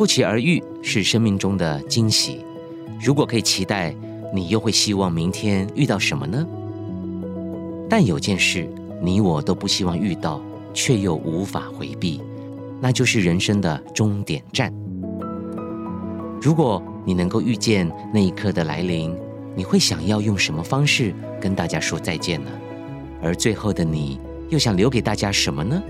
不期而遇是生命中的惊喜。如果可以期待，你又会希望明天遇到什么呢？但有件事，你我都不希望遇到，却又无法回避，那就是人生的终点站。如果你能够预见那一刻的来临，你会想要用什么方式跟大家说再见呢？而最后的你又想留给大家什么呢？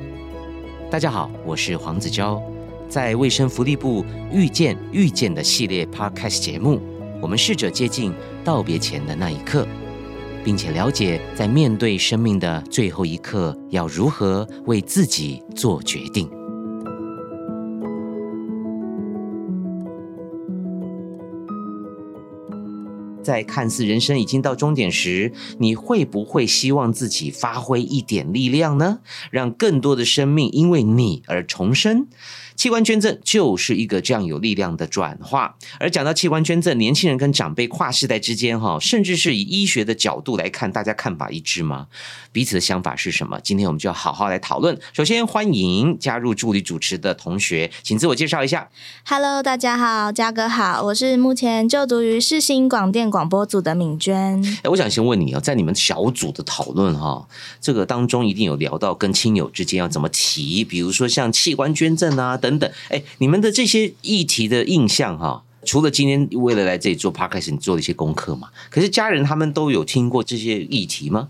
大家好，我是黄子佼，在卫生福利部遇见遇见的系列 Podcast 节目，我们试着接近道别前的那一刻，并且了解在面对生命的最后一刻，要如何为自己做决定。在看似人生已经到终点时，你会不会希望自己发挥一点力量呢？让更多的生命因为你而重生？器官捐赠就是一个这样有力量的转化。而讲到器官捐赠，年轻人跟长辈跨世代之间，哈，甚至是以医学的角度来看，大家看法一致吗？彼此的想法是什么？今天我们就要好好来讨论。首先欢迎加入助理主持的同学，请自我介绍一下。Hello，大家好，嘉哥好，我是目前就读于世新广电广播组的敏娟。哎，我想先问你哦，在你们小组的讨论哈，这个当中一定有聊到跟亲友之间要怎么提，比如说像器官捐赠啊等等等。哎，你们的这些议题的印象哈，除了今天为了来这里做 podcast，你做了一些功课嘛？可是家人他们都有听过这些议题吗？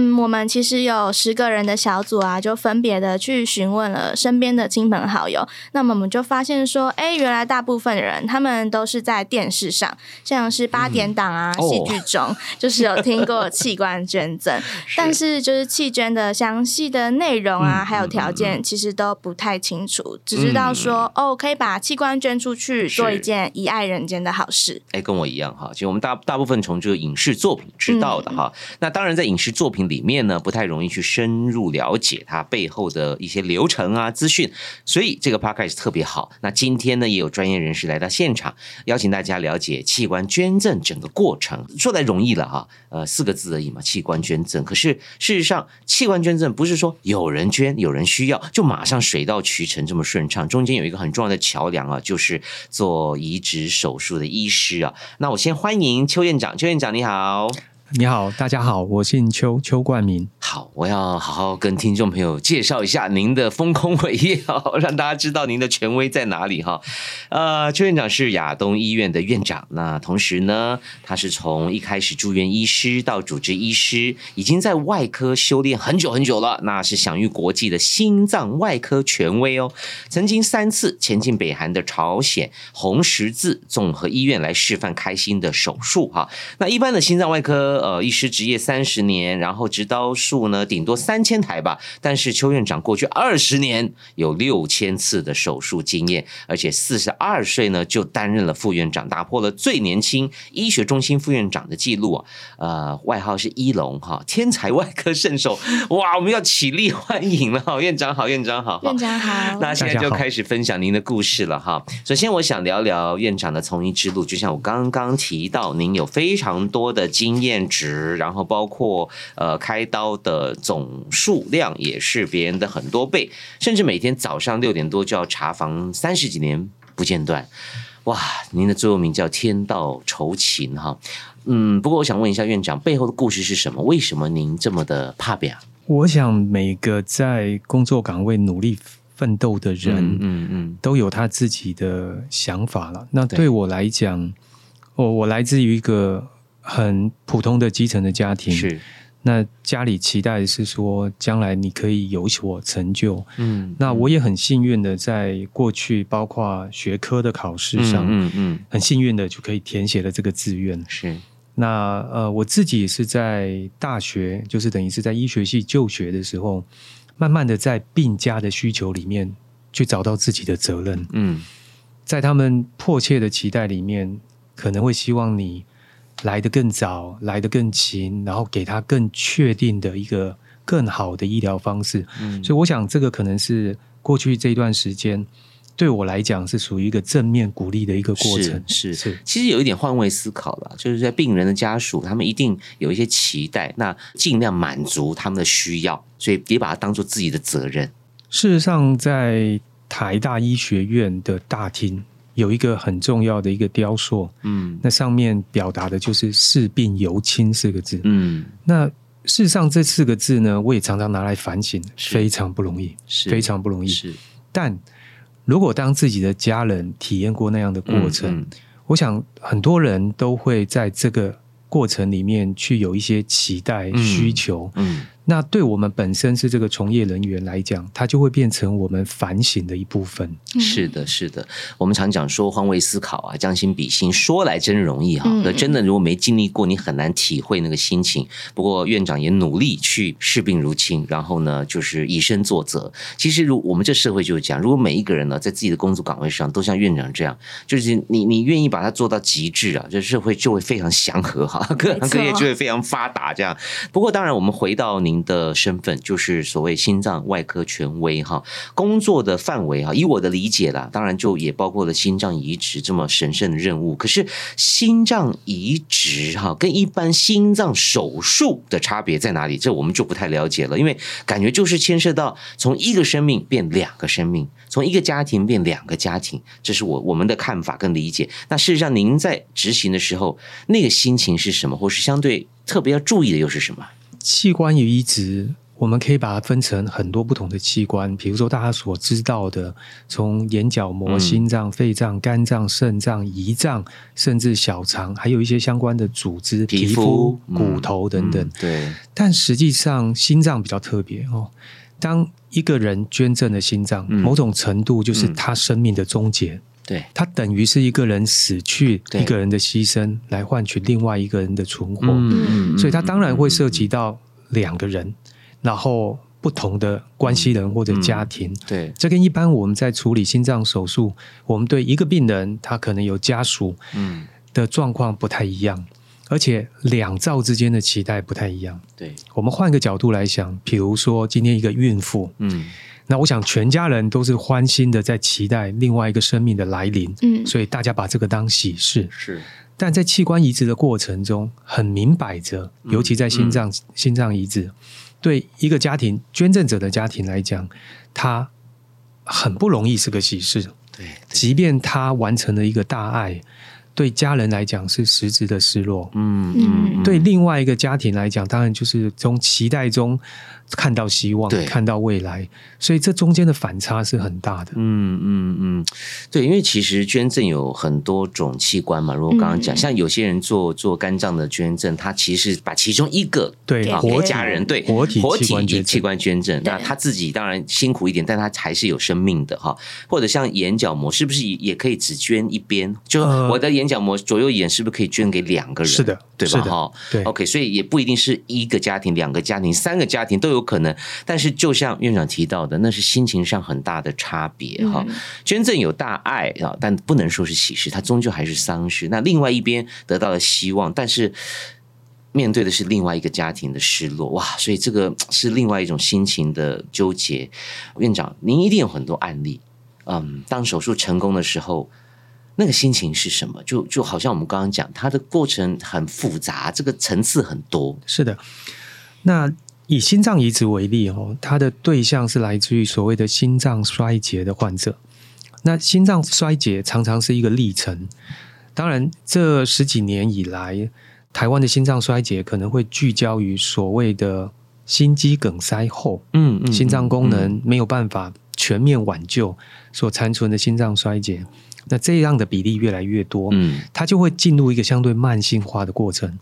嗯，我们其实有十个人的小组啊，就分别的去询问了身边的亲朋好友。那么我们就发现说，哎，原来大部分人他们都是在电视上，像是八点档啊、戏剧中，就是有听过器官捐赠，但是就是器捐的详细的内容啊，还有条件，其实都不太清楚，只知道说，哦，可以把器官捐出去，做一件遗爱人间的好事。哎，跟我一样哈，其实我们大大部分从这个影视作品知道的哈。那当然，在影视作品。里面呢不太容易去深入了解它背后的一些流程啊资讯，所以这个 podcast 特别好。那今天呢也有专业人士来到现场，邀请大家了解器官捐赠整个过程。说来容易了哈，呃四个字而已嘛，器官捐赠。可是事实上，器官捐赠不是说有人捐有人需要就马上水到渠成这么顺畅，中间有一个很重要的桥梁啊，就是做移植手术的医师啊。那我先欢迎邱院长，邱院长你好。你好，大家好，我姓邱，邱冠明。好，我要好好跟听众朋友介绍一下您的丰功伟业哦，让大家知道您的权威在哪里哈。呃，邱院长是亚东医院的院长，那同时呢，他是从一开始住院医师到主治医师，已经在外科修炼很久很久了，那是享誉国际的心脏外科权威哦。曾经三次前进北韩的朝鲜红十字综合医院来示范开心的手术哈。那一般的心脏外科。呃，医师执业三十年，然后执刀数呢，顶多三千台吧。但是邱院长过去二十年有六千次的手术经验，而且四十二岁呢就担任了副院长，打破了最年轻医学中心副院长的记录啊。呃，外号是一龙哈，天才外科圣手。哇，我们要起立欢迎了，院长好，院长好，院长好。那现在就开始分享您的故事了哈。首先，我想聊聊院长的从医之路，就像我刚刚提到，您有非常多的经验。值，然后包括呃开刀的总数量也是别人的很多倍，甚至每天早上六点多就要查房，三十几年不间断。哇，您的座右铭叫天道酬勤哈。嗯，不过我想问一下院长，背后的故事是什么？为什么您这么的怕表？我想每个在工作岗位努力奋斗的人，嗯嗯，都有他自己的想法了。那对我来讲，我我来自于一个。很普通的基层的家庭，是那家里期待的是说，将来你可以有所成就。嗯，那我也很幸运的，在过去包括学科的考试上，嗯嗯，很幸运的就可以填写了这个志愿。是那呃，我自己是在大学，就是等于是在医学系就学的时候，慢慢的在病家的需求里面去找到自己的责任。嗯，在他们迫切的期待里面，可能会希望你。来得更早，来得更勤，然后给他更确定的一个更好的医疗方式。嗯，所以我想这个可能是过去这一段时间对我来讲是属于一个正面鼓励的一个过程。是是，其实有一点换位思考了，就是在病人的家属，他们一定有一些期待，那尽量满足他们的需要，所以别把它当做自己的责任。事实上，在台大医学院的大厅。有一个很重要的一个雕塑，嗯，那上面表达的就是“视病由亲”四个字，嗯，那事实上这四个字呢，我也常常拿来反省，非常不容易，是。非常不容易。是，但如果当自己的家人体验过那样的过程，我想很多人都会在这个过程里面去有一些期待、需求，嗯。那对我们本身是这个从业人员来讲，它就会变成我们反省的一部分。是的，是的。我们常讲说换位思考啊，将心比心，说来真容易哈。可真的如果没经历过，你很难体会那个心情。不过院长也努力去视病如亲，然后呢，就是以身作则。其实，如我们这社会就是讲，如果每一个人呢，在自己的工作岗位上都像院长这样，就是你你愿意把它做到极致啊，这社会就会非常祥和哈，各行各业就会非常发达。这样。不过，当然我们回到您。的身份就是所谓心脏外科权威哈，工作的范围哈，以我的理解啦，当然就也包括了心脏移植这么神圣的任务。可是心脏移植哈，跟一般心脏手术的差别在哪里？这我们就不太了解了，因为感觉就是牵涉到从一个生命变两个生命，从一个家庭变两个家庭，这是我我们的看法跟理解。那事实上，您在执行的时候，那个心情是什么，或是相对特别要注意的又是什么？器官移植，我们可以把它分成很多不同的器官，比如说大家所知道的，从眼角膜、心脏、肺脏、肝脏、肾脏、胰脏，甚至小肠，还有一些相关的组织、皮肤、骨头等等。对。但实际上，心脏比较特别哦。当一个人捐赠的心脏，某种程度就是他生命的终结。对，它等于是一个人死去，一个人的牺牲来换取另外一个人的存活，所以它当然会涉及到两个人，然后不同的关系人或者家庭。对，这跟一般我们在处理心脏手术，我们对一个病人他可能有家属，嗯，的状况不太一样，而且两造之间的期待不太一样。对，我们换个角度来想，比如说今天一个孕妇，嗯。那我想，全家人都是欢欣的，在期待另外一个生命的来临。嗯，所以大家把这个当喜事。是，但在器官移植的过程中，很明摆着，尤其在心脏心脏移植，对一个家庭捐赠者的家庭来讲，他很不容易是个喜事。对，即便他完成了一个大爱。对家人来讲是实质的失落，嗯嗯，对另外一个家庭来讲，当然就是从期待中看到希望，看到未来，所以这中间的反差是很大的。嗯嗯嗯，对，因为其实捐赠有很多种器官嘛，如果刚刚讲，像有些人做做肝脏的捐赠，他其实把其中一个对活家人对活体活体器官捐赠，那他自己当然辛苦一点，但他还是有生命的哈。或者像眼角膜，是不是也可以只捐一边？就我的眼。角膜左右眼是不是可以捐给两个人？是的，对吧？哈，对，OK，所以也不一定是一个家庭、两个家庭、三个家庭都有可能。但是，就像院长提到的，那是心情上很大的差别哈。捐赠有大爱啊，但不能说是喜事，它终究还是丧事。那另外一边得到了希望，但是面对的是另外一个家庭的失落哇！所以这个是另外一种心情的纠结。院长，您一定有很多案例，嗯，当手术成功的时候。那个心情是什么？就就好像我们刚刚讲，它的过程很复杂，这个层次很多。是的，那以心脏移植为例哦，它的对象是来自于所谓的心脏衰竭的患者。那心脏衰竭常常是一个历程。当然，这十几年以来，台湾的心脏衰竭可能会聚焦于所谓的心肌梗塞后，嗯嗯，心脏功能没有办法全面挽救所残存的心脏衰竭。那这样的比例越来越多，嗯，它就会进入一个相对慢性化的过程。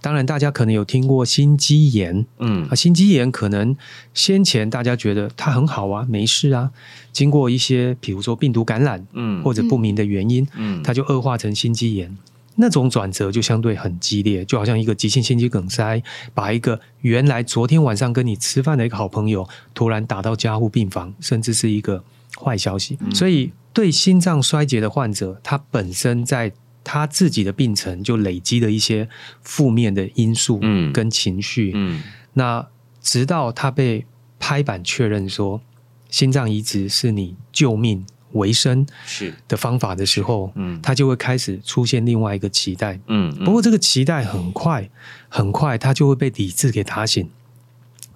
当然，大家可能有听过心肌炎，嗯，啊，心肌炎可能先前大家觉得它很好啊，没事啊，经过一些比如说病毒感染，嗯，或者不明的原因，嗯，它就恶化成心肌炎。那种转折就相对很激烈，就好像一个急性心肌梗塞，把一个原来昨天晚上跟你吃饭的一个好朋友，突然打到加护病房，甚至是一个坏消息，所以。对心脏衰竭的患者，他本身在他自己的病程就累积了一些负面的因素嗯跟情绪。嗯，那直到他被拍板确认说心脏移植是你救命维生是的方法的时候，嗯，他就会开始出现另外一个期待。嗯，不过这个期待很快很快，他就会被理智给打醒，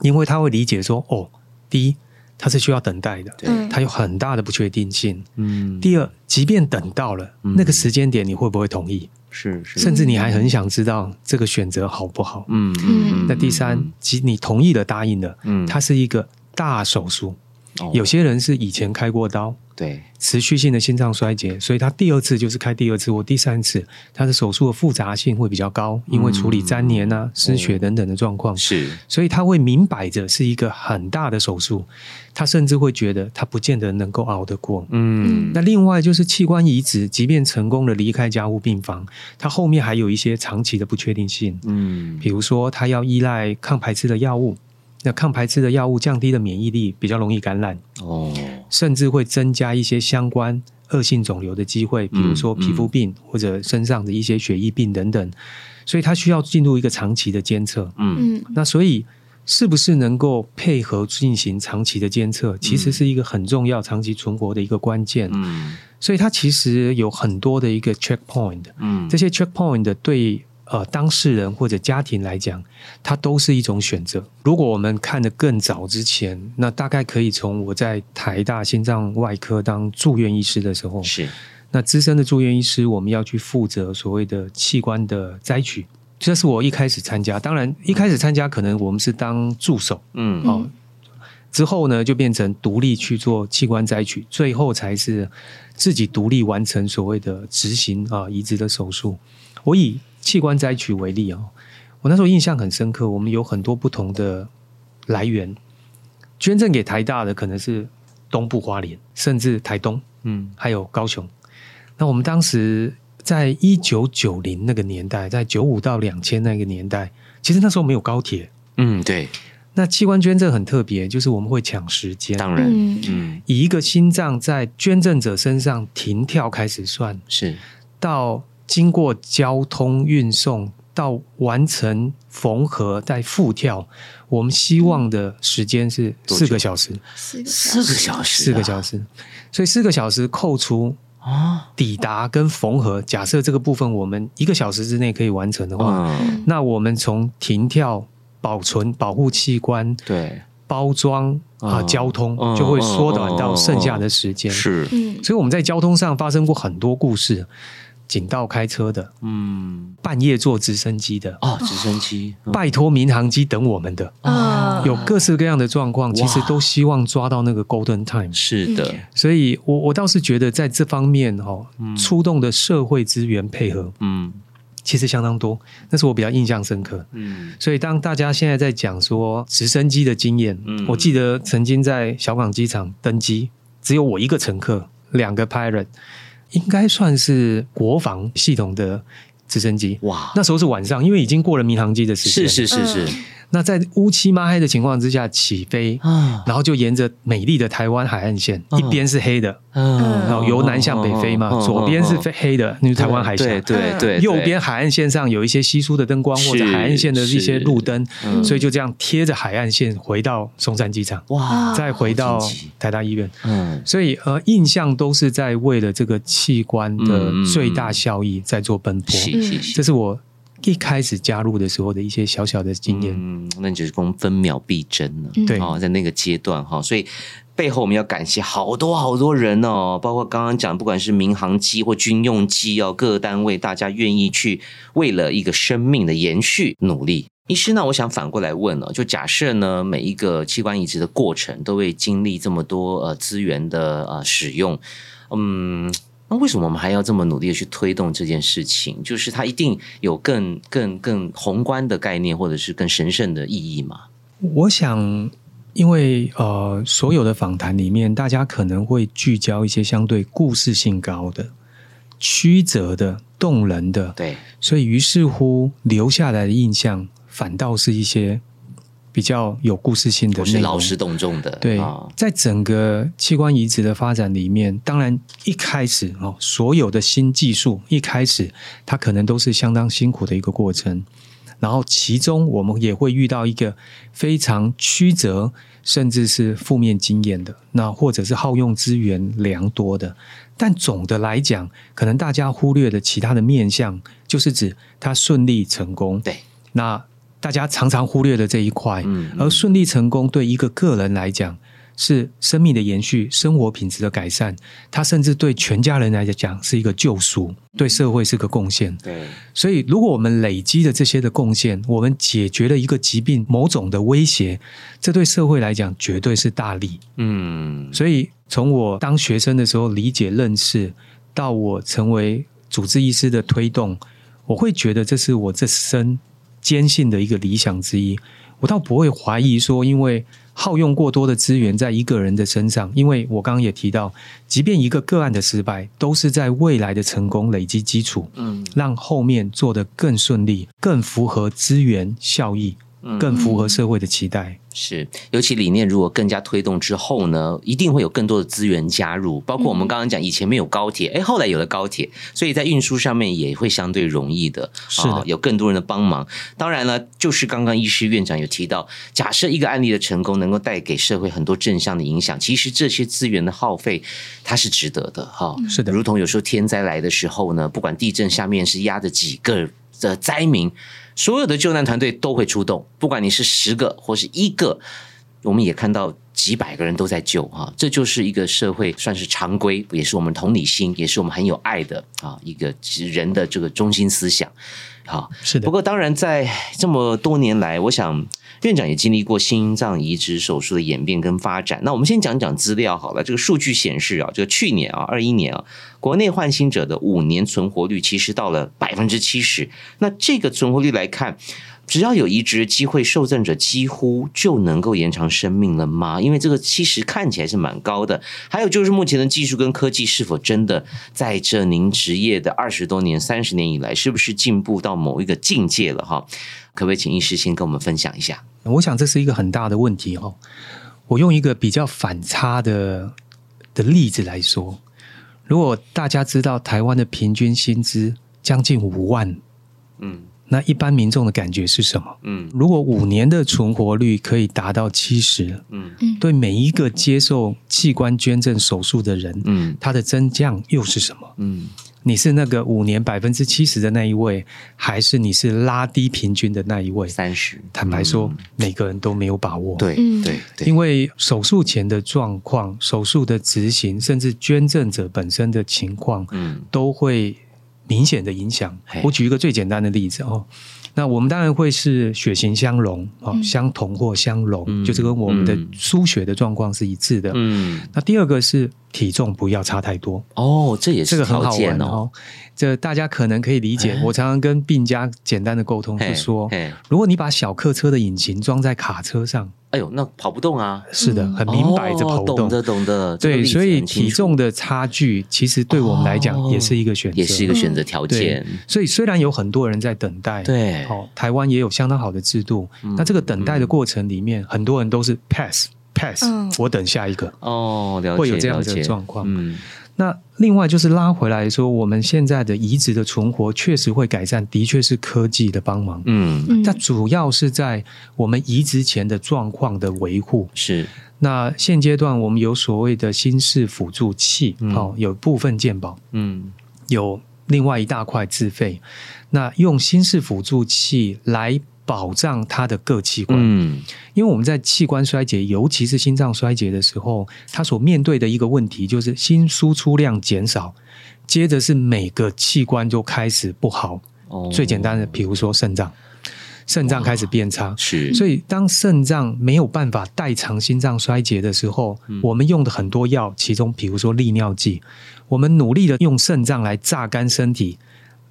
因为他会理解说，哦，第一。它是需要等待的，对它有很大的不确定性。嗯，第二，即便等到了嗯那个时间点，你会不会同意？是是，甚至你还很想知道这个选择好不好？嗯嗯那第三，即你同意了、答应了，嗯它是一个大手术。哦有些人是以前开过刀，对，持续性的心脏衰竭，所以他第二次就是开第二次或第三次，他的手术的复杂性会比较高，因为处理粘连啊、失血等等的状况，是。所以他会明摆着是一个很大的手术，他甚至会觉得他不见得能够熬得过。嗯。那另外就是器官移植，即便成功的离开加护病房，他后面还有一些长期的不确定性，嗯。比如说他要依赖抗排斥的药物，那抗排斥的药物降低了免疫力，比较容易感染。哦甚至会增加一些相关恶性肿瘤的机会，比如说嗯皮肤病或者身上的一些血液病等等，所以它需要进入一个长期的监测。嗯。嗯。那所以是不是能够配合进行长期的监测，其实是一个很重要、长期存活的一个关键。嗯。所以它其实有很多的一个 checkpoint，嗯。这些 checkpoint 对呃当事人或者家庭来讲，它都是一种选择。如果我们看得更早之前，那大概可以从我在台大心脏外科当住院医师的时候，是那资深的住院医师，我们要去负责所谓的器官的摘取。这是我一开始参加，当然一开始参加可能我们是当助手嗯哦，之后呢就变成独立去做器官摘取，最后才是自己独立完成所谓的执行啊移植的手术。我以器官摘取为例哦、我那时候印象很深刻，我们有很多不同的来源，捐赠给台大的可能是东部花莲，甚至台东，嗯。还有高雄。那我们当时在一九九零那个年代，在九五到两千那个年代，其实那时候没有高铁。嗯对，那器官捐赠很特别，就是我们会抢时间，当然嗯。嗯。以一个心脏在捐赠者身上停跳开始算，是。到经过交通运送，到完成缝合再复跳，我们希望的时间是四个小时，四个四个小时啊，四个小时。所以四个小时扣除啊，抵达跟缝合，假设这个部分我们一个小时之内可以完成的话，嗯。那我们从停跳、保存、保护器官、对。包装啊、嗯。交通嗯就会缩短到剩下的时间。是。嗯。所以我们在交通上发生过很多故事，警道开车的，嗯。半夜坐直升机的，哦直升机嗯。拜托民航机等我们的，哦。有各式各样的状况，其实都希望抓到那个 golden time。是的。所以我我倒是觉得在这方面哦，出动的社会资源配合嗯。其实相当多，那是我比较印象深刻。嗯。所以当大家现在在讲说直升机的经验，嗯。我记得曾经在小港机场登机，只有我一个乘客，两个 pilot，应该算是国防系统的直升机。哇那时候是晚上，因为已经过了民航机的时间。是是是是那在乌漆抹黑的情况之下起飞，啊。然后就沿着美丽的台湾海岸线，嗯。一边是黑的，嗯。然后由南向北飞嘛，嗯左边是飞黑的，那是台湾海峡。对对对，右边海岸线上有一些稀疏的灯光，或者海岸线的一些路灯，嗯。所以就这样贴着海岸线回到松山机场，哇再回到台大医院。嗯。所以呃，印象都是在为了这个器官的最大效益在做奔波。是是是。这是我一开始加入的时候的一些小小的经验。嗯，那就是公分秒必争了，嗯对哦，在那个阶段哈，所以背后我们要感谢好多好多人哦，包括刚刚讲，不管是民航机或军用机哦，各个单位大家愿意去为了一个生命的延续努力。医师呢，我想反过来问哦，就假设呢，每一个器官移植的过程都会经历这么多呃资源的呃使用，嗯，那为什么我们还要这么努力的去推动这件事情？就是它一定有更更更宏观的概念，或者是更神圣的意义吗？我想，因为呃，所有的访谈里面，大家可能会聚焦一些相对故事性高的、曲折的、动人的，对，所以于是乎留下来的印象，反倒是一些比较有故事性的不内容。是劳师动众的，对啊，在整个器官移植的发展里面，当然一开始哦，所有的新技术一开始它可能都是相当辛苦的一个过程，然后其中我们也会遇到一个非常曲折，甚至是负面经验的，那或者是耗用资源良多的。但总的来讲，可能大家忽略的其他的面向，就是指它顺利成功。对，那大家常常忽略的这一块，嗯嗯而顺利成功对一个个人来讲，是生命的延续、生活品质的改善，它甚至对全家人来讲是一个救赎，对社会是个贡献。对，所以如果我们累积的这些的贡献，我们解决了一个疾病某种的威胁，这对社会来讲绝对是大利。嗯，所以从我当学生的时候理解认识，到我成为主治医师的推动，我会觉得这是我这生坚信的一个理想之一。我倒不会怀疑说，因为耗用过多的资源在一个人的身上，因为我刚刚也提到，即便一个个案的失败，都是在未来的成功累积基础，嗯，让后面做得更顺利，更符合资源效益，更符合社会的期待。是，尤其理念如果更加推动之后呢，一定会有更多的资源加入，包括我们刚刚讲以前没有高铁，哎，后来有了高铁，所以在运输上面也会相对容易的，是的，有更多人的帮忙。当然了，就是刚刚医师院长有提到，假设一个案例的成功能够带给社会很多正向的影响，其实这些资源的耗费它是值得的，哈，是的，如同有时候天灾来的时候呢，不管地震下面是压着几个的灾民。所有的救难团队都会出动，不管你是十个或是一个，我们也看到几百个人都在救哈，这就是一个社会算是常规，也是我们同理心，也是我们很有爱的啊一个人的这个中心思想。好，是的。不过当然，在这么多年来，我想。院长也经历过心脏移植手术的演变跟发展。那我们先讲讲资料好了。这个数据显示啊，这个去年啊，二一年啊，国内换心者的五年存活率其实到了百分之七十。那这个存活率来看，只要有移植机会，受赠者几乎就能够延长生命了吗？因为这个其实看起来是蛮高的。还有就是目前的技术跟科技是否真的在这您职业的二十多年、三十年以来，是不是进步到某一个境界了？哈，可不可以请医师先跟我们分享一下？我想这是一个很大的问题哈。我用一个比较反差的的例子来说，如果大家知道台湾的平均薪资将近五万，嗯，那一般民众的感觉是什么？嗯，如果五年的存活率可以达到七十，嗯对每一个接受器官捐赠手术的人，嗯，它的增降又是什么？嗯。你是那个五年百分之七十的那一位，还是你是拉低平均的那一位？三十。坦白说，每个人都没有把握。对对对，因为手术前的状况、手术的执行，甚至捐赠者本身的情况，嗯，都会明显的影响。我举一个最简单的例子哦。那我们当然会是血型相容啊，相同或相容，就是跟我们的输血的状况是一致的。嗯，那第二个是体重不要差太多哦，这也是这个很好玩哦。这大家可能可以理解。我常常跟病家简单的沟通是说，如果你把小客车的引擎装在卡车上。哎呦，那跑不动啊！是的，很明摆着跑不动。懂得，懂得。对，所以体重的差距，其实对我们来讲也是一个选择，也是一个选择条件。所以虽然有很多人在等待，对，哦，台湾也有相当好的制度。那这个等待的过程里面，很多人都是 pass pass，我等下一个。哦，了解，会有这样的状况。嗯。那另外就是拉回来说，我们现在的移植的存活确实会改善，的确是科技的帮忙。嗯，它主要是在我们移植前的状况的维护。是。那现阶段我们有所谓的心室辅助器，哦，有部分健保，嗯，有另外一大块自费。那用心室辅助器来。保障它的各器官，嗯，因为我们在器官衰竭，尤其是心脏衰竭的时候，它所面对的一个问题就是心输出量减少，接着是每个器官就开始不好。哦，最简单的，比如说肾脏，肾脏开始变差，是。所以当肾脏没有办法代偿心脏衰竭的时候，我们用的很多药，其中比如说利尿剂，我们努力的用肾脏来榨干身体。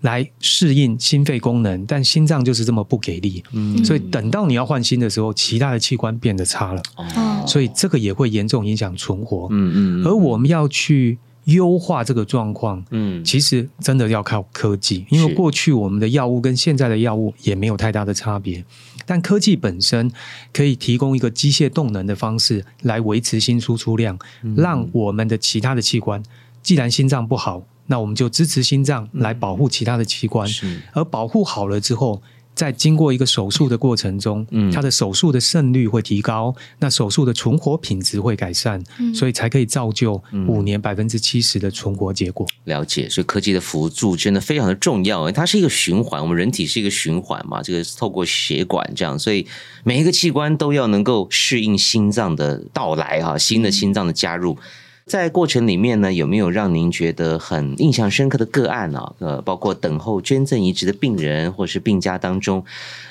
来适应心肺功能，但心脏就是这么不给力，所以等到你要换心的时候，其他的器官变得差了，哦。所以这个也会严重影响存活。嗯嗯，而我们要去优化这个状况，嗯，其实真的要靠科技，因为过去我们的药物跟现在的药物也没有太大的差别，但科技本身可以提供一个机械动能的方式来维持心输出量，让我们的其他的器官，既然心脏不好。那我们就支持心脏来保护其他的器官，而保护好了之后，在经过一个手术的过程中，嗯，他的手术的胜率会提高，那手术的存活品质会改善，所以才可以造就五年百分之七十的存活结果。了解，所以科技的辅助真的非常的重要，它是一个循环，我们人体是一个循环嘛，这个透过血管这样，所以每一个器官都要能够适应心脏的到来哈，新的心脏的加入。在过程里面呢，有没有让您觉得很印象深刻的个案呢？呃，包括等候捐赠移植的病人，或是病家当中，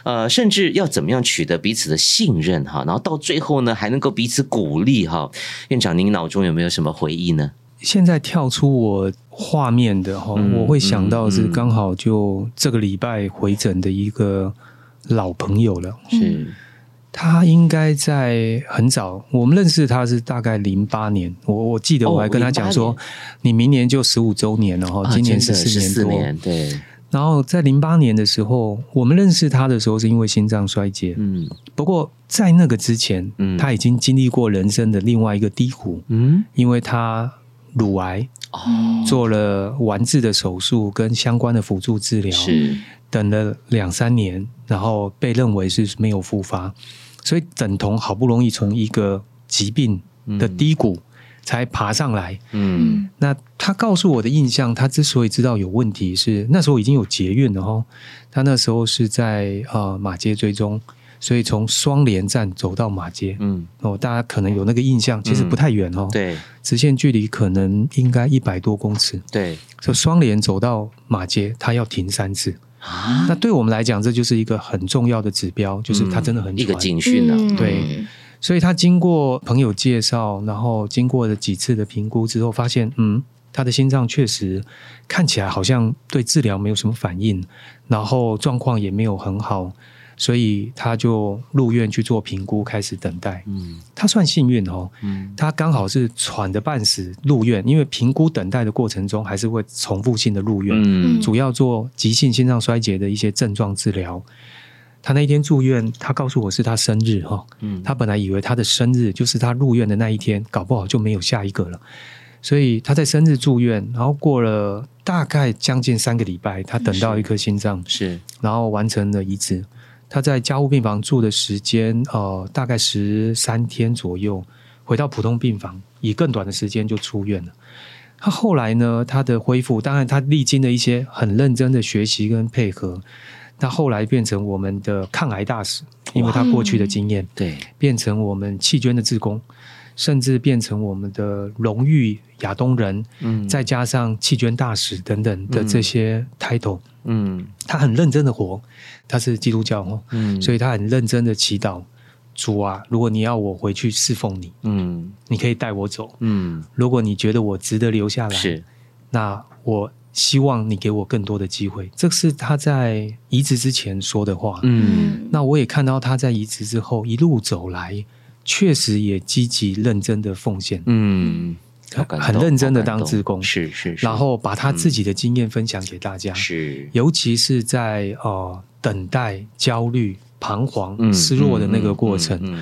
呃，甚至要怎么样取得彼此的信任哈，然后到最后呢，还能够彼此鼓励哈。院长，您脑中有没有什么回忆呢？现在跳出我画面的哈，我会想到是刚好就这个礼拜回诊的一个老朋友了，是。他应该在很早，我们认识他是大概零八年。我我记得我还跟他讲说，你明年就十五周年了哈，今年是四年多。对。然后在零八年的时候，我们认识他的时候是因为心脏衰竭。嗯。不过在那个之前，嗯，他已经经历过人生的另外一个低谷。嗯。因为他乳癌哦，做了完治的手术跟相关的辅助治疗，是等了两三年。然后被认为是没有复发，所以等同好不容易从一个疾病的低谷才爬上来。嗯，那他告诉我的印象，他之所以知道有问题，是那时候已经有捷运了哈。他那时候是在呃马街追踪，所以从双连站走到马街。嗯，哦，大家可能有那个印象，其实不太远哦。对，直线距离可能应该一百多公尺。对，就双连走到马街，他要停三次。那对我们来讲，这就是一个很重要的指标，就是他真的很一个警讯呢。对，所以他经过朋友介绍，然后经过了几次的评估之后，发现嗯，他的心脏确实看起来好像对治疗没有什么反应，然后状况也没有很好。所以他就入院去做评估，开始等待。嗯，他算幸运哦。嗯，他刚好是喘的半死入院，因为评估等待的过程中还是会重复性的入院。嗯，主要做急性心脏衰竭的一些症状治疗。他那一天住院，他告诉我是他生日哈。嗯，他本来以为他的生日就是他入院的那一天，搞不好就没有下一个了。所以他在生日住院，然后过了大概将近三个礼拜，他等到一颗心脏是，然后完成了移植。他在加护病房住的时间，呃，大概十三天左右，回到普通病房，以更短的时间就出院了。他后来呢，他的恢复，当然他历经了一些很认真的学习跟配合，他后来变成我们的抗癌大使，因为他过去的经验，对，变成我们弃捐的志工。甚至变成我们的荣誉亚东人，嗯，再加上弃捐大使等等的这些 title，嗯，他很认真的活，他是基督教哦，嗯，所以他很认真的祈祷主啊，如果你要我回去侍奉你，嗯，你可以带我走，嗯，如果你觉得我值得留下来，是，那我希望你给我更多的机会，这是他在移植之前说的话，嗯，那我也看到他在移植之后一路走来。确实也积极认真的奉献，嗯，很认真的当志工，是是，然后把他自己的经验分享给大家，是，尤其是在呃等待、焦虑、彷徨、失落的那个过程，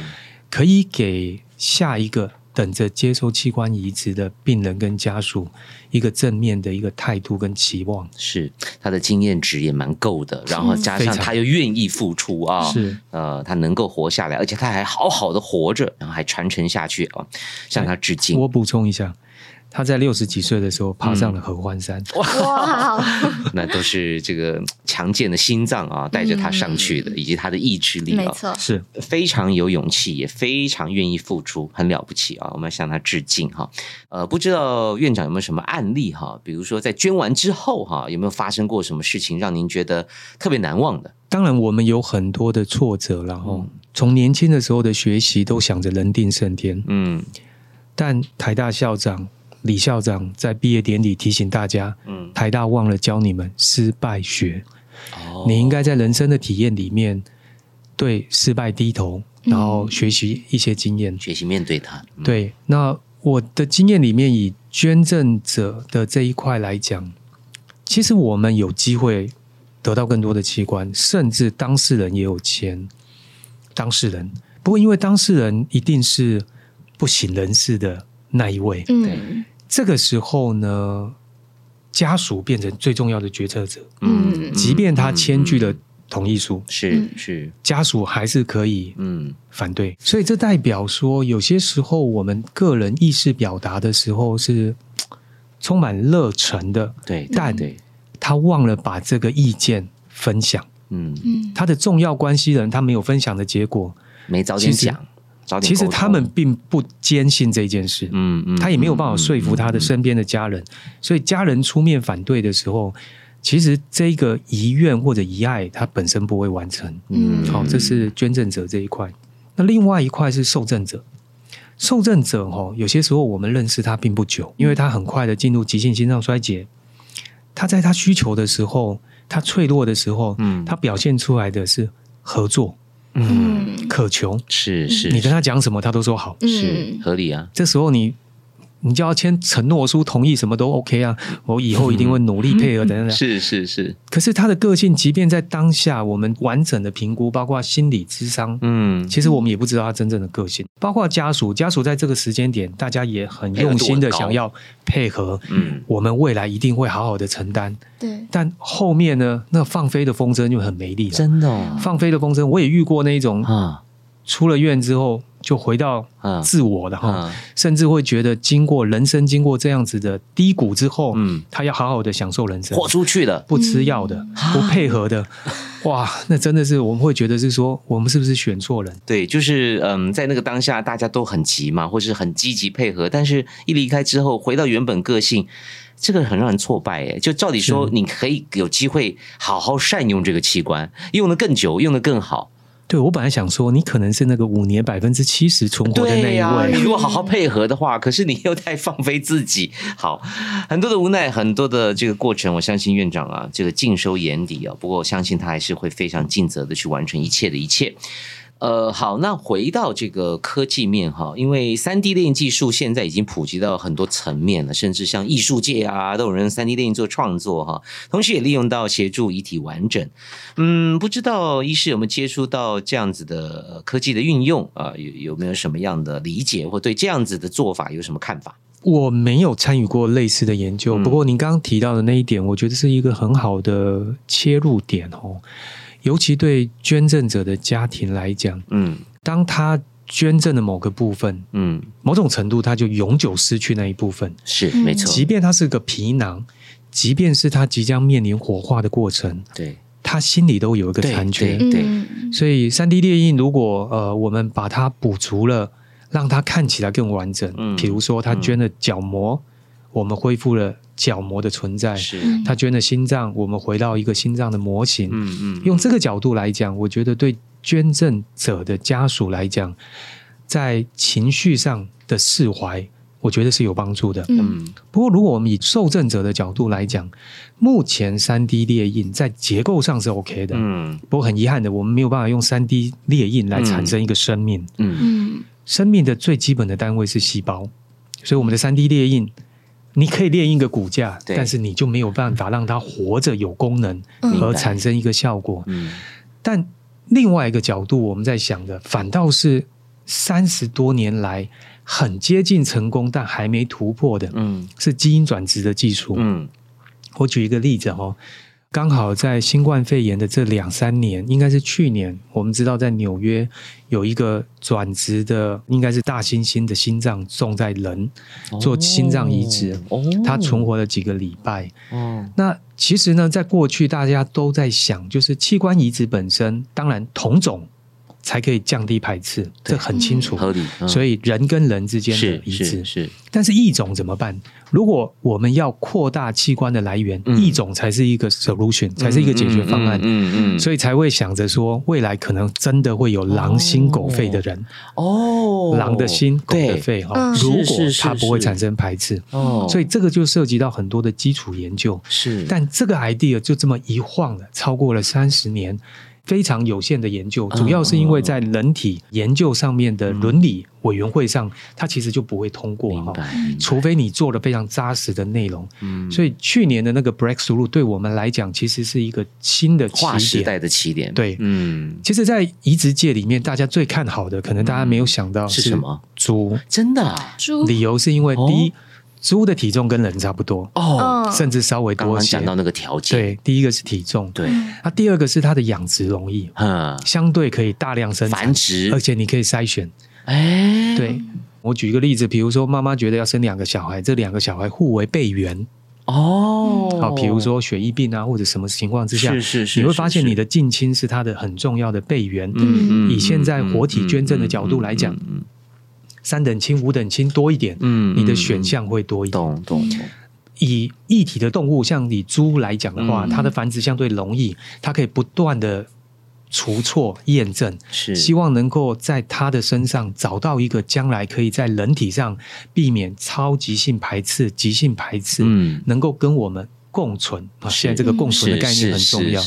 可以给下一个。等着接受器官移植的病人跟家属一个正面的一个态度跟期望，是他的经验值也蛮够的，然后加上他又愿意付出啊，是呃，他能够活下来，而且他还好好的活着，然后还传承下去啊，向他致敬。我补充一下。他在六十几岁的时候爬上了合欢山，哇！那都是这个强健的心脏啊，带着他上去的，以及他的意志力，没错，是非常有勇气，也非常愿意付出，很了不起啊！我们要向他致敬哈。呃，不知道院长有没有什么案例哈？比如说在捐完之后哈，有没有发生过什么事情让您觉得特别难忘的？当然，我们有很多的挫折，然后从年轻的时候的学习都想着人定胜天，嗯，但台大校长。李校长在毕业典礼提醒大家：“嗯，台大忘了教你们失败学。哦，你应该在人生的体验里面对失败低头，然后学习一些经验，学习面对它。对，那我的经验里面，以捐赠者的这一块来讲，其实我们有机会得到更多的器官，甚至当事人也有钱。当事人不过，因为当事人一定是不省人事的。”那一位，嗯，这个时候呢，家属变成最重要的决策者，嗯，即便他签具了同意书，是是，家属还是可以嗯。反对，所以这代表说，有些时候我们个人意识表达的时候是 充满热忱的，对，但对，他忘了把这个意见分享，嗯。嗯，他的重要关系人他没有分享的结果，没早点讲。其实他们并不坚信这件事，嗯嗯，他也没有办法说服他的身边的家人，所以家人出面反对的时候，其实这个遗愿或者遗爱，它本身不会完成，嗯，好，这是捐赠者这一块。那另外一块是受赠者，受赠者哦，有些时候我们认识他并不久，因为他很快的进入急性心脏衰竭，他在他需求的时候，他脆弱的时候，嗯，他表现出来的是合作。嗯，渴求是是，你跟他讲什么，他都说好，是合理啊。这时候你。你就要签承诺书，同意什么都 OK 啊！我以后一定会努力配合等等。是是是。可是他的个性，即便在当下，我们完整的评估，包括心理智商，嗯，其实我们也不知道他真正的个性。包括家属，家属在这个时间点，大家也很用心的想要配合，嗯，我们未来一定会好好的承担。对。但后面呢，那放飞的风筝就很没力了。真的，放飞的风筝，我也遇过那种啊，出了院之后。就回到自我的哈，甚至会觉得经过人生经过这样子的低谷之后，嗯，他要好好的享受人生，豁出去的，不吃药的，不配合的，哇，那真的是我们会觉得是说，我们是不是选错人？对，就是嗯，在那个当下大家都很急嘛，或是很积极配合，但是一离开之后，回到原本个性，这个很让人挫败哎。就照理说，你可以有机会好好善用这个器官，用的更久，用的更好。对，我本来想说，你可能是那个五年百分之七十存活的那一位。你如果好好配合的话，可是你又太放飞自己。好，很多的无奈，很多的这个过程，我相信院长啊，这个尽收眼底啊。不过，我相信他还是会非常尽责的去完成一切的一切。呃，好，那回到这个科技面哈，因为三 D 列印技术现在已经普及到很多层面了，甚至像艺术界啊，都有人三 D 列印做创作哈，同时也利用到协助遗体完整。嗯，不知道医师有没有接触到这样子的科技的运用啊？有有没有什么样的理解，或对这样子的做法有什么看法？我没有参与过类似的研究，不过您刚刚提到的那一点，我觉得是一个很好的切入点哦。尤其对捐赠者的家庭来讲，嗯，当他捐赠的某个部分，嗯，某种程度他就永久失去那一部分，是没错。即便他是个皮囊，即便是他即将面临火化的过程，对，他心里都有一个残缺。对，所以三 D 列印，如果呃我们把它补足了，让它看起来更完整，嗯，比如说他捐了角膜，我们恢复了。角膜的存在，是他捐的心脏，我们回到一个心脏的模型。嗯嗯，用这个角度来讲，我觉得对捐赠者的家属来讲，在情绪上的释怀，我觉得是有帮助的。嗯，不过如果我们以受赠者的角度来讲，目前三 D 列印在结构上是 OK 的。嗯，不过很遗憾的，我们没有办法用三 D 列印来产生一个生命。嗯嗯，生命的最基本的单位是细胞，所以我们的三 D 列印。你可以练一个骨架，但是你就没有办法让它活着有功能和产生一个效果。但另外一个角度，我们在想的反倒是三十多年来很接近成功但还没突破的，嗯，是基因转植的技术。嗯，我举一个例子哈。刚好在新冠肺炎的这两三年，应该是去年，我们知道在纽约有一个转职的，应该是大猩猩的心脏种在人做心脏移植，它存活了几个礼拜。哦，那其实呢，在过去大家都在想，就是器官移植本身，当然同种。才可以降低排斥，这很清楚，合理。所以人跟人之间的一致。是，但是异种怎么办？如果我们要扩大器官的来源，异种才是一个 solution，才是一个解决方案。嗯嗯，所以才会想着说，未来可能真的会有狼心狗肺的人。哦，狼的心，狗的肺哈。如果它不会产生排斥。哦，所以这个就涉及到很多的基础研究。是，但这个 idea 就这么一晃了，超过了三十年。非常有限的研究，主要是因为在人体研究上面的伦理委员会上，它其实就不会通过哈，除非你做了非常扎实的内容。嗯，所以去年的那个 breakthrough 对我们来讲，其实是一个新的划时代的起点。对，嗯，其实，在移植界里面，大家最看好的，可能大家没有想到是什么？猪，真的猪，理由是因为第一。猪的体重跟人差不多哦，甚至稍微多些。讲到那个条件，对，第一个是体重，对，那第二个是它的养殖容易，嗯，相对可以大量生繁殖，而且你可以筛选。哎，对。我举一个例子，比如说妈妈觉得要生两个小孩，这两个小孩互为备源。哦，好，比如说血液病啊，或者什么情况之下，是是是，你会发现你的近亲是他的很重要的备源。嗯嗯，以现在活体捐赠的角度来讲，三等亲、五等亲多一点，嗯，你的选项会多一点。懂懂懂。以异体的动物，像你猪来讲的话，它的繁殖相对容易，它可以不断的。除错验证是希望能够在它的身上找到一个将来可以在人体上避免超急性排斥、急性排斥，嗯，能够跟我们共存啊。现在这个共存的概念很重要，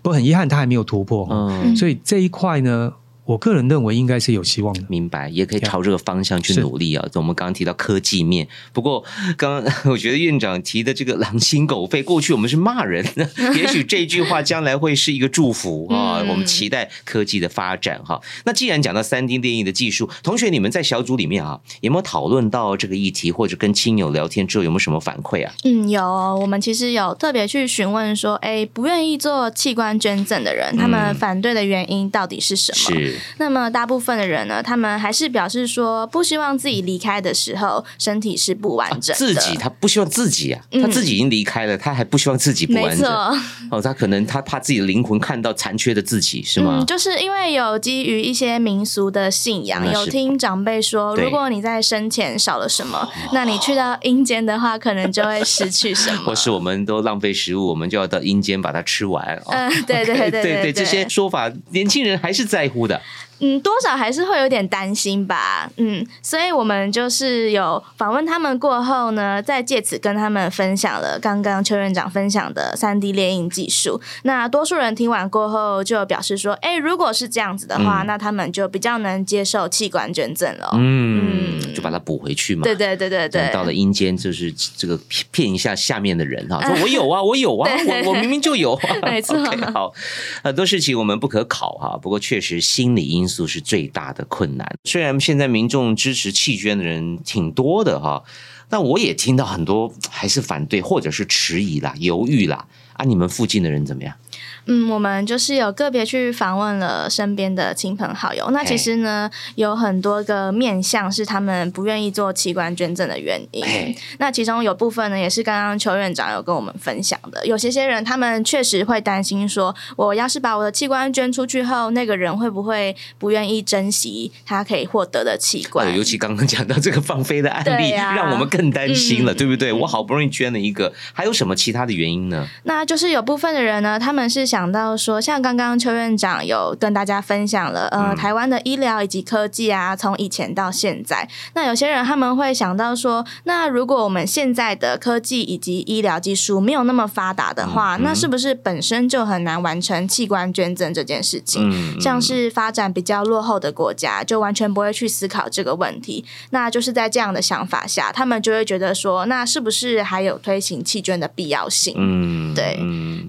不过很遗憾，它还没有突破，嗯，所以这一块呢。我个人认为应该是有希望的，明白，也可以朝这个方向去努力啊。我们刚刚提到科技面，不过刚刚我觉得院长提的这个狼心狗肺，过去我们是骂人，也许这句话将来会是一个祝福啊。我们期待科技的发展哈。那既然讲到三 D 电影的技术，同学你们在小组里面啊，有没有讨论到这个议题，或者跟亲友聊天之后有没有什么反馈啊？嗯，有，我们其实有特别去询问说，哎，不愿意做器官捐赠的人，他们反对的原因到底是什么？是。那么大部分的人呢，他们还是表示说，不希望自己离开的时候身体是不完整。自己他不希望自己啊，他自己已经离开了，他还不希望自己不完整。哦，他可能他怕自己的灵魂看到残缺的自己，是吗？嗯，就是因为有基于一些民俗的信仰，有听长辈说，如果你在生前少了什么，那你去到阴间的话，可能就会失去什么。或是我们都浪费食物，我们就要到阴间把它吃完。嗯，对对对对 对，这些说法，年轻人还是在乎的。嗯，多少还是会有点担心吧。嗯，所以我们就是有访问他们过后呢，再借此跟他们分享了刚刚邱院长分享的三 D 列印技术。那多数人听完过后就表示说：“哎，如果是这样子的话，那他们就比较能接受器官捐赠了。”嗯，就把它补回去嘛。对对对对对。到了阴间，就是这个骗一下下面的人哈，说我有啊，我有啊，我我明明就有。没错。好，很多事情我们不可考哈，不过确实心理因。因素是最大的困难。虽然现在民众支持弃捐的人挺多的哈，但我也听到很多还是反对或者是迟疑啦、犹豫啦。啊，你们附近的人怎么样？嗯，我们就是有个别去访问了身边的亲朋好友。那其实呢，有很多个面向是他们不愿意做器官捐赠的原因。那其中有部分呢，也是刚刚邱院长有跟我们分享的。有些些人，他们确实会担心说，我要是把我的器官捐出去后，那个人会不会不愿意珍惜他可以获得的器官？尤其刚刚讲到这个放飞的案例，让我们更担心了，对不对？我好不容易捐了一个，还有什么其他的原因呢？那就是有部分的人呢，他们是。想到说，像刚刚邱院长有跟大家分享了，呃，台湾的医疗以及科技啊，从以前到现在，那有些人他们会想到说，那如果我们现在的科技以及医疗技术没有那么发达的话，那是不是本身就很难完成器官捐赠这件事情？像是发展比较落后的国家，就完全不会去思考这个问题。那就是在这样的想法下，他们就会觉得说，那是不是还有推行弃捐的必要性？嗯，对。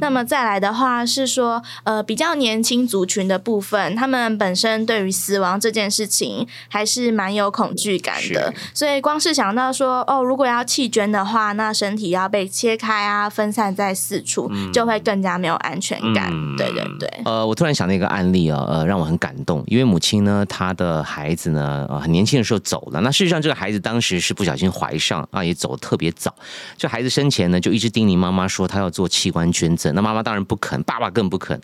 那么再来的话。是说，呃，比较年轻族群的部分，他们本身对于死亡这件事情还是蛮有恐惧感的，所以光是想到说，哦，如果要弃捐的话，那身体要被切开啊，分散在四处，就会更加没有安全感。对对对。呃，我突然想到一个案例啊，呃，让我很感动，因为母亲呢，她的孩子呢，呃，很年轻的时候走了。那事实上，这个孩子当时是不小心怀上啊，也走的特别早。这孩子生前呢，就一直叮咛妈妈说，他要做器官捐赠。那妈妈当然不肯，爸爸。更不肯，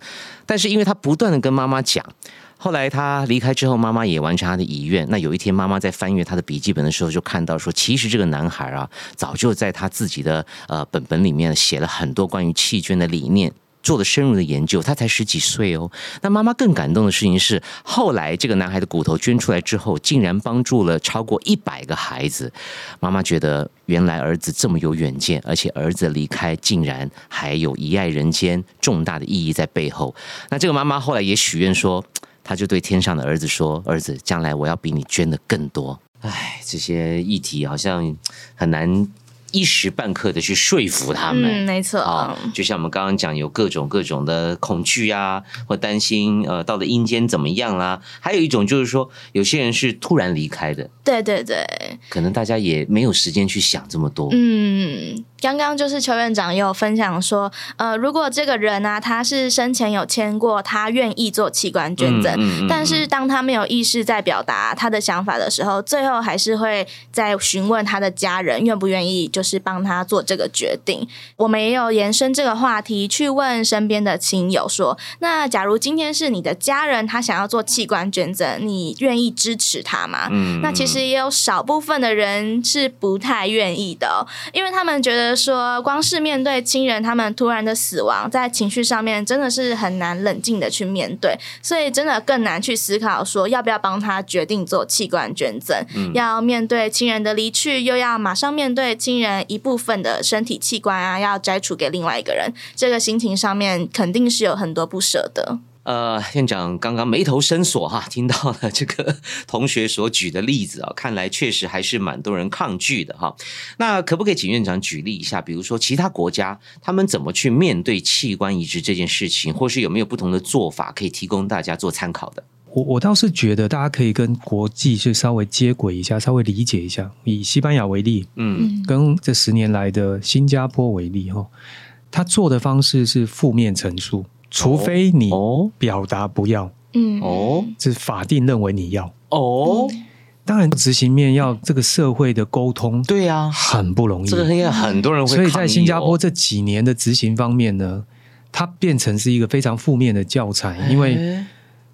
但是因为他不断的跟妈妈讲，后来他离开之后，妈妈也完成他的遗愿。那有一天，妈妈在翻阅他的笔记本的时候，就看到说，其实这个男孩啊，早就在他自己的呃本本里面写了很多关于弃捐的理念。做了深入的研究，他才十几岁哦。那妈妈更感动的事情是，后来这个男孩的骨头捐出来之后，竟然帮助了超过一百个孩子。妈妈觉得，原来儿子这么有远见，而且儿子离开竟然还有遗爱人间重大的意义在背后。那这个妈妈后来也许愿说，他就对天上的儿子说：“儿子，将来我要比你捐的更多。”哎，这些议题好像很难。一时半刻的去说服他们，嗯，没错啊，就像我们刚刚讲，有各种各种的恐惧啊，或担心，呃，到了阴间怎么样啦？还有一种就是说，有些人是突然离开的，对对对，可能大家也没有时间去想这么多。嗯，刚刚就是邱院长也有分享说，呃，如果这个人啊，他是生前有签过，他愿意做器官捐赠，但是当他没有意识在表达他的想法的时候，最后还是会在询问他的家人愿不愿意就。就是帮他做这个决定。我们也有延伸这个话题，去问身边的亲友说：“那假如今天是你的家人，他想要做器官捐赠，你愿意支持他吗？”嗯，那其实也有少部分的人是不太愿意的，因为他们觉得说，光是面对亲人他们突然的死亡，在情绪上面真的是很难冷静的去面对，所以真的更难去思考说要不要帮他决定做器官捐赠。嗯，要面对亲人的离去，又要马上面对亲人。一部分的身体器官啊，要摘除给另外一个人，这个心情上面肯定是有很多不舍的。呃，院长刚刚眉头深锁哈，听到了这个同学所举的例子啊，看来确实还是蛮多人抗拒的哈。那可不可以请院长举例一下，比如说其他国家他们怎么去面对器官移植这件事情，或是有没有不同的做法可以提供大家做参考的？我我倒是觉得大家可以跟国际去稍微接轨一下，稍微理解一下。以西班牙为例，嗯，跟这十年来的新加坡为例，哈，他做的方式是负面陈述，除非你表达不要，嗯，哦，是法定认为你要，哦，当然执行面要这个社会的沟通，对呀，很不容易，这个应该很多人会。所以在新加坡这几年的执行方面呢，它变成是一个非常负面的教材，因为。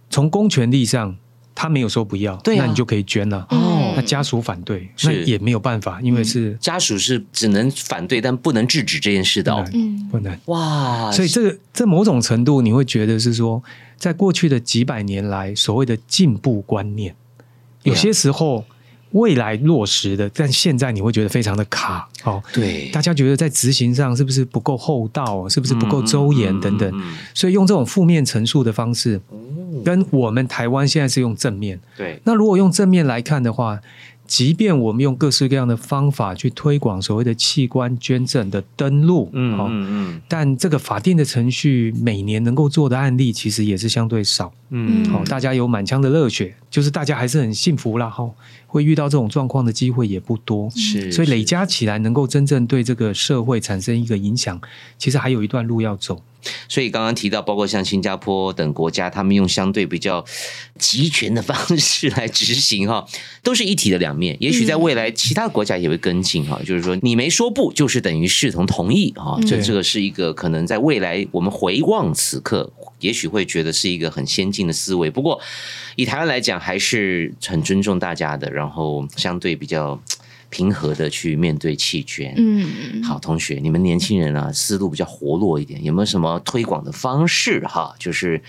从公权力上，他没有说不要，那你就可以捐了。哦，那家属反对，那也没有办法，因为是家属是只能反对，但不能制止这件事的。嗯，不能。哇，所以这个在某种程度，你会觉得是说，在过去的几百年来，所谓的进步观念，有些时候。未来落实的，但现在你会觉得非常的卡哦。对，大家觉得在执行上是不是不够厚道，是不是不够周延等等？所以用这种负面陈述的方式，跟我们台湾现在是用正面。对，那如果用正面来看的话。即便我们用各式各样的方法去推广所谓的器官捐赠的登录，嗯嗯嗯，但这个法定的程序每年能够做的案例其实也是相对少，嗯，好，大家有满腔的热血，就是大家还是很幸福啦，哈，会遇到这种状况的机会也不多，是，所以累加起来能够真正对这个社会产生一个影响，其实还有一段路要走。所以刚刚提到，包括像新加坡等国家，他们用相对比较集权的方式来执行，哈，都是一体的两面。也许在未来，其他国家也会跟进，哈，就是说你没说不，就是等于视同同意，哈。这这个是一个可能在未来我们回望此刻，也许会觉得是一个很先进的思维。不过以台湾来讲，还是很尊重大家的，然后相对比较。平和的去面对弃捐。嗯，好，同学，你们年轻人啊，思路比较活络一点，有没有什么推广的方式哈？就是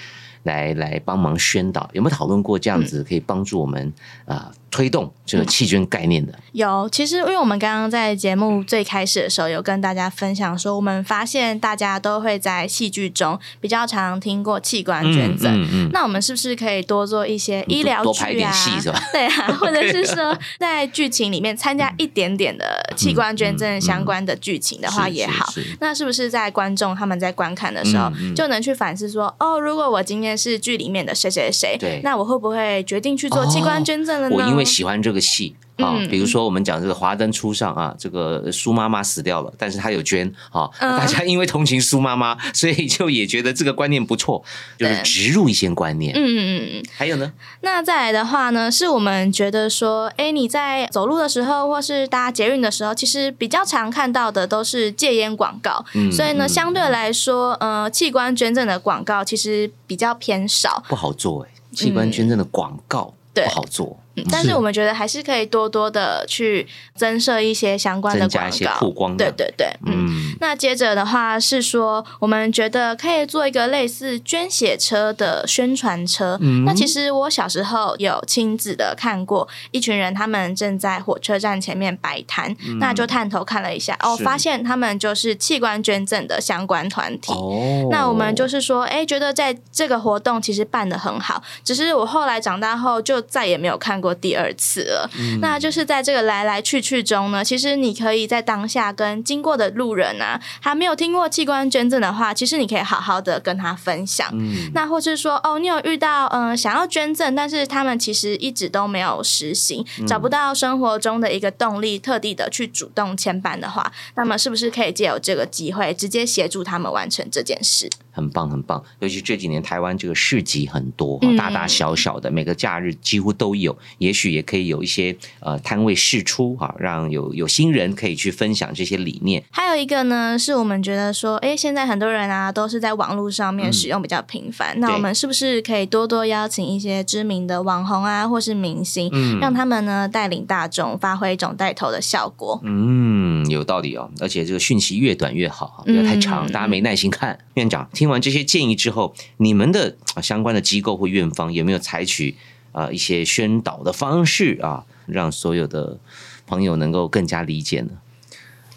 来来帮忙宣导，有没有讨论过这样子可以帮助我们啊？推动这个弃捐概念的。有，其实因为我们刚刚在节目最开始的时候有跟大家分享说，我们发现大家都会在戏剧中比较常听过器官捐赠，那我们是不是可以多做一些医疗剧啊？对啊，或者是说在剧情里面参加一点点的器官捐赠相关的剧情的话也好，那是不是在观众他们在观看的时候就能去反思说，哦，如果我今天是剧里面的谁谁谁，对，那我会不会决定去做器官捐赠了呢？因为喜欢这个戏啊，比如说我们讲这个《华灯初上》啊，这个苏妈妈死掉了，但是她有捐啊，大家因为同情苏妈妈，所以就也觉得这个观念不错，就是植入一些观念。嗯嗯嗯。还有呢？那再来的话呢，是我们觉得说，哎，你在走路的时候，或是搭捷运的时候，其实比较常看到的都是戒烟广告，所以呢，相对来说，呃，器官捐赠的广告其实比较偏少，不好做哎，器官捐赠的广告不好做。但是我们觉得还是可以多多的去增设一些相关的广告，曝光。对对对，嗯。那接着的话是说，我们觉得可以做一个类似捐血车的宣传车。嗯那其实我小时候有亲自的看过一群人，他们正在火车站前面摆摊，那就探头看了一下，哦，发现他们就是器官捐赠的相关团体。哦。那我们就是说，哎，觉得在这个活动其实办的很好，只是我后来长大后就再也没有看过。过第二次了。那就是在这个来来去去中呢，其实你可以在当下跟经过的路人啊，还没有听过器官捐赠的话，其实你可以好好的跟他分享。那或是说，哦，你有遇到嗯想要捐赠，但是他们其实一直都没有实行，找不到生活中的一个动力，特地的去主动牵绊的话，那么是不是可以借由这个机会，直接协助他们完成这件事？很棒，很棒。尤其这几年台湾这个市集很多，大大小小的，每个假日几乎都有。也许也可以有一些呃摊位试出哈，让有有新人可以去分享这些理念。还有一个呢，是我们觉得说，哎，现在很多人啊都是在网络上面使用比较频繁，那我们是不是可以多多邀请一些知名的网红啊，或是明星，让他们呢带领大众，发挥一种带头的效果？嗯，有道理哦。而且这个讯息越短越好，不要太长，大家没耐心看。院长。听完这些建议之后，你们的相关的机构或院方有没有采取啊一些宣导的方式啊，让所有的朋友能够更加理解呢？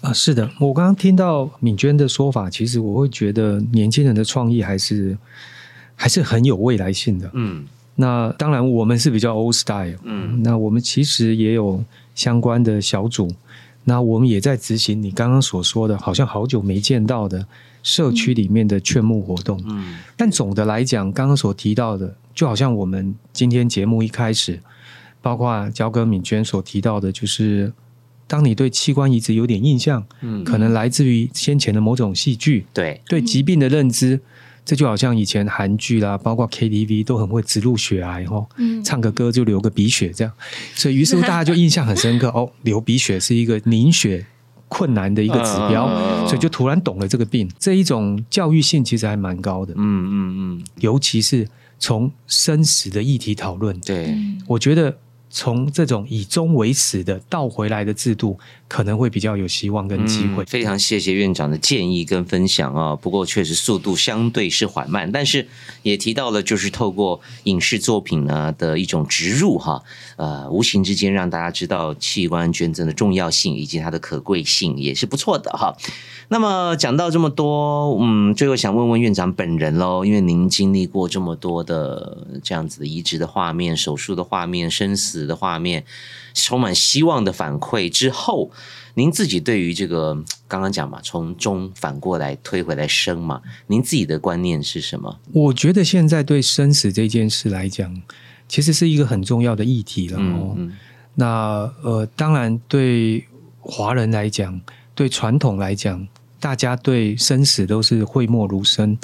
啊，是的，我刚刚听到敏娟的说法，其实我会觉得年轻人的创意还是还是很有未来性的。嗯，那当然我们是比较 old style，嗯，那我们其实也有相关的小组，那我们也在执行你刚刚所说的，好像好久没见到的。社区里面的劝募活动，嗯，但总的来讲，刚刚所提到的，就好像我们今天节目一开始，包括焦哥、敏娟所提到的，就是当你对器官移植有点印象，嗯，可能来自于先前的某种戏剧，对，对疾病的认知，这就好像以前韩剧啦，包括 KTV 都很会植入血癌哦，嗯，唱个歌就流个鼻血这样，所以于是乎大家就印象很深刻 哦，流鼻血是一个凝血。困难的一个指标，所以就突然懂了这个病。这一种教育性其实还蛮高的，嗯嗯嗯，尤其是从生死的议题讨论，对，我觉得。从这种以终为始的倒回来的制度，可能会比较有希望跟机会。非常谢谢院长的建议跟分享啊！不过确实速度相对是缓慢，但是也提到了，就是透过影视作品呢的一种植入哈，呃，无形之间让大家知道器官捐赠的重要性以及它的可贵性，也是不错的哈。那么讲到这么多，嗯，最后想问问院长本人喽，因为您经历过这么多的这样子的移植的画面、手术的画面、生死的画面，充满希望的反馈之后，您自己对于这个 刚刚讲嘛，从中反过来推回来生嘛，您自己的观念是什么？我觉得现在对生死这件事来讲，其实是一个很重要的议题了哦。那呃，当然对华人来讲，对传统来讲。大家对生死都是讳莫如深，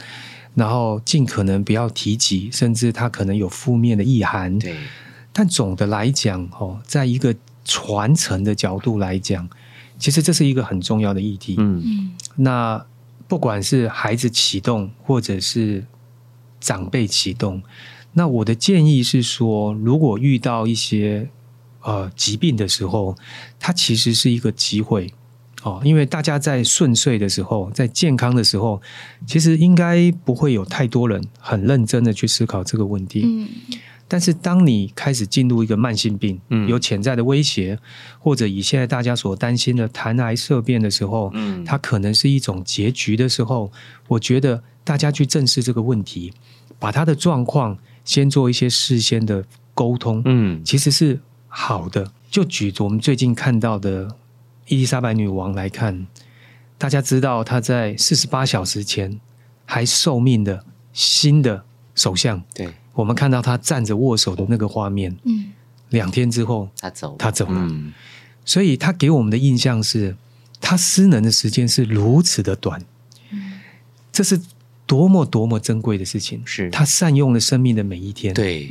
然后尽可能不要提及，甚至它可能有负面的意涵。对，但总的来讲，哦，在一个传承的角度来讲，其实这是一个很重要的议题。嗯嗯。那不管是孩子启动，或者是长辈启动，那我的建议是说，如果遇到一些呃疾病的时候，它其实是一个机会。哦，因为大家在顺遂的时候，在健康的时候，其实应该不会有太多人很认真的去思考这个问题。嗯，但是当你开始进入一个慢性病，嗯，有潜在的威胁，或者以现在大家所担心的痰癌色变的时候，嗯，它可能是一种结局的时候，我觉得大家去正视这个问题，把他的状况先做一些事先的沟通，嗯，其实是好的。就举我们最近看到的。伊丽莎白女王来看，大家知道她在四十八小时前还受命的新的首相。对，我们看到他站着握手的那个画面。嗯，两天之后，他走，他走了。所以，他给我们的印象是，他失能的时间是如此的短。这是多么多么珍贵的事情！是他善用了生命的每一天。对，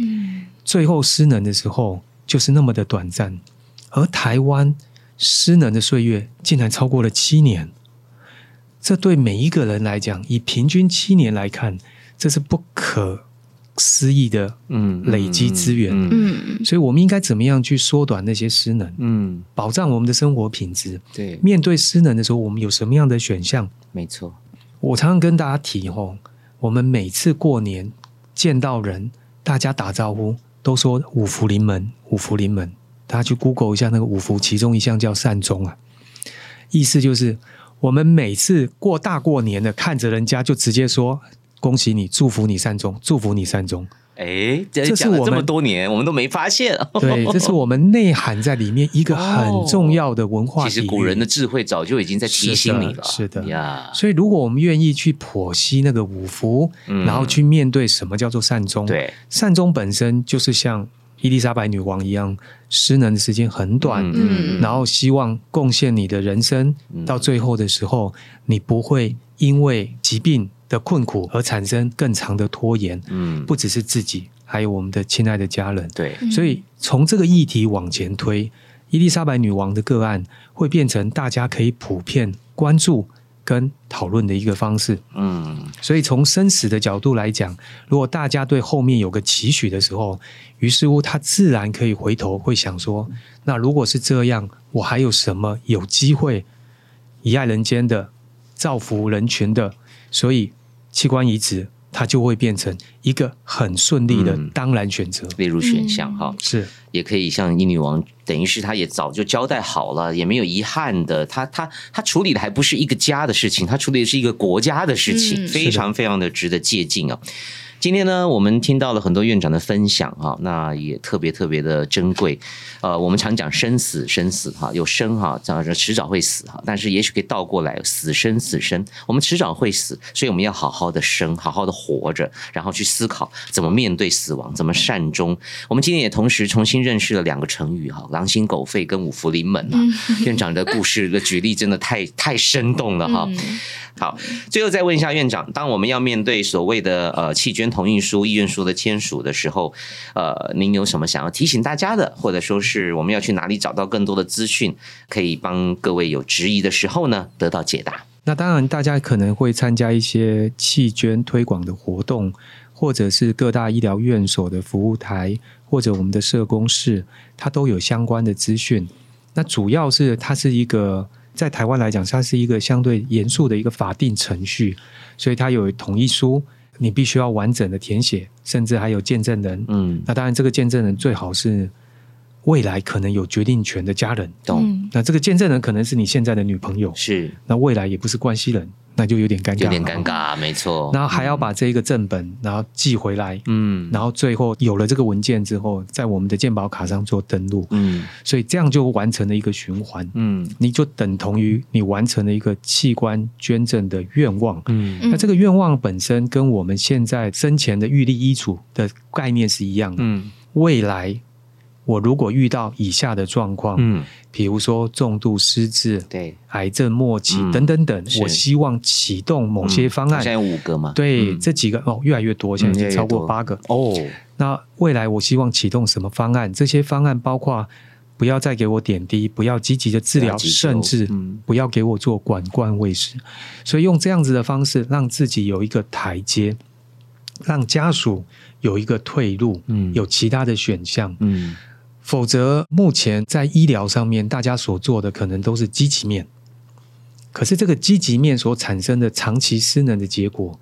最后失能的时候就是那么的短暂，而台湾。失能的岁月竟然超过了七年，这对每一个人来讲，以平均七年来看，这是不可思议的。嗯，累积资源。嗯，所以我们应该怎么样去缩短那些失能？嗯，保障我们的生活品质。对，面对失能的时候，我们有什么样的选项？没错，我常常跟大家提吼，我们每次过年见到人，大家打招呼都说五福临门，五福临门。大家去 Google 一下那个五福，其中一项叫善终啊，意思就是我们每次过大过年的，看着人家就直接说恭喜你，祝福你善终，祝福你善终。哎，这是我们这么多年，我们都没发现。对，这是我们内涵在里面一个很重要的文化。其实古人的智慧早就已经在提醒你了。是的呀。所以，如果我们愿意去剖析那个五福，然后去面对什么叫做善终，对，善终本身就是像伊丽莎白女王一样，失能的时间很短，嗯，然后希望贡献你的人生，到最后的时候，你不会因为疾病。的困苦而产生更长的拖延，嗯，不只是自己，还有我们的亲爱的家人，对，所以从这个议题往前推，伊丽莎白女王的个案会变成大家可以普遍关注跟讨论的一个方式，嗯，所以从生死的角度来讲，如果大家对后面有个期许的时候，于是乎他自然可以回头会想说，那如果是这样，我还有什么有机会以爱人间的，造福人群的？所以，器官移植它就会变成一个很顺利的当然选择，列入选项哈。是，也可以像英女王，等于是她也早就交代好了，也没有遗憾的。她她她处理的还不是一个家的事情，她处理的是一个国家的事情，非常非常的值得借鉴啊。今天呢，我们听到了很多院长的分享哈，那也特别特别的珍贵。呃，我们常讲生死生死哈，有生哈，讲着迟早会死哈，但是也许可以倒过来，死生死生，我们迟早会死，所以我们要好好的生，好好的活着，然后去思考怎么面对死亡，怎么善终。我们今天也同时重新认识了两个成语哈，狼心狗肺跟五福临门啊。院长的故事的举例真的太太生动了哈。好，最后再问一下院长，当我们要面对所谓的呃弃捐同意书、意愿书的签署的时候，呃，您有什么想要提醒大家的，或者说是我们要去哪里找到更多的资讯，可以帮各位有质疑的时候呢得到解答？那当然，大家可能会参加一些弃捐推广的活动，或者是各大医疗院所的服务台，或者我们的社工室，它都有相关的资讯。那主要是它是一个。在台湾来讲，它是一个相对严肃的一个法定程序，所以它有同意书，你必须要完整的填写，甚至还有见证人。嗯，那当然，这个见证人最好是未来可能有决定权的家人。懂？那这个见证人可能是你现在的女朋友，是？那未来也不是关系人。那就有点尴尬，有点尴尬，没错。然后还要把这一个正本，然后寄回来，嗯，然后最后有了这个文件之后，在我们的鉴宝卡上做登录，嗯，所以这样就完成了一个循环，嗯，你就等同于你完成了一个器官捐赠的愿望，嗯，那这个愿望本身跟我们现在生前的预立医嘱的概念是一样的，嗯，未来。我如果遇到以下的状况，嗯，比如说重度失智，对，癌症末期等等等，我希望启动某些方案。现在有五个吗？对，这几个哦，越来越多，现在已经超过八个哦。那未来我希望启动什么方案？这些方案包括不要再给我点滴，不要积极的治疗，甚至不要给我做管灌喂食。所以用这样子的方式，让自己有一个台阶，让家属有一个退路，嗯，有其他的选项，嗯。否则，目前在医疗上面，大家所做的可能都是积极面。可是，这个积极面所产生的长期失能的结果，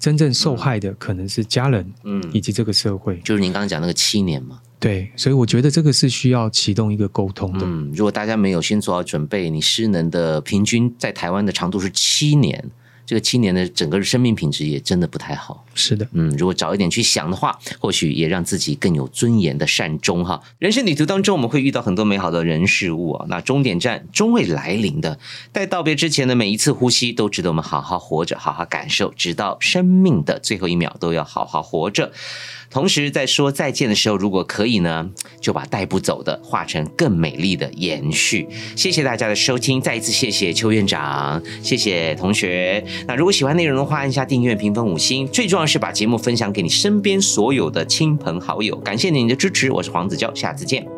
真正受害的可能是家人，嗯，以及这个社会。就是您刚刚讲那个七年嘛？对，所以我觉得这个是需要启动一个沟通的。嗯，如果大家没有先做好准备，你失能的平均在台湾的长度是七年。这个七年的整个生命品质也真的不太好。是的，嗯，如果早一点去想的话，或许也让自己更有尊严的善终哈。人生旅途当中，我们会遇到很多美好的人事物啊，那终点站终会来临的。在道别之前的每一次呼吸，都值得我们好好活着，好好感受，直到生命的最后一秒，都要好好活着。同时，在说再见的时候，如果可以呢，就把带不走的化成更美丽的延续。谢谢大家的收听，再一次谢谢邱院长，谢谢同学。那如果喜欢内容的话，按下订阅、评分五星，最重要是把节目分享给你身边所有的亲朋好友。感谢您的支持，我是黄子佼，下次见。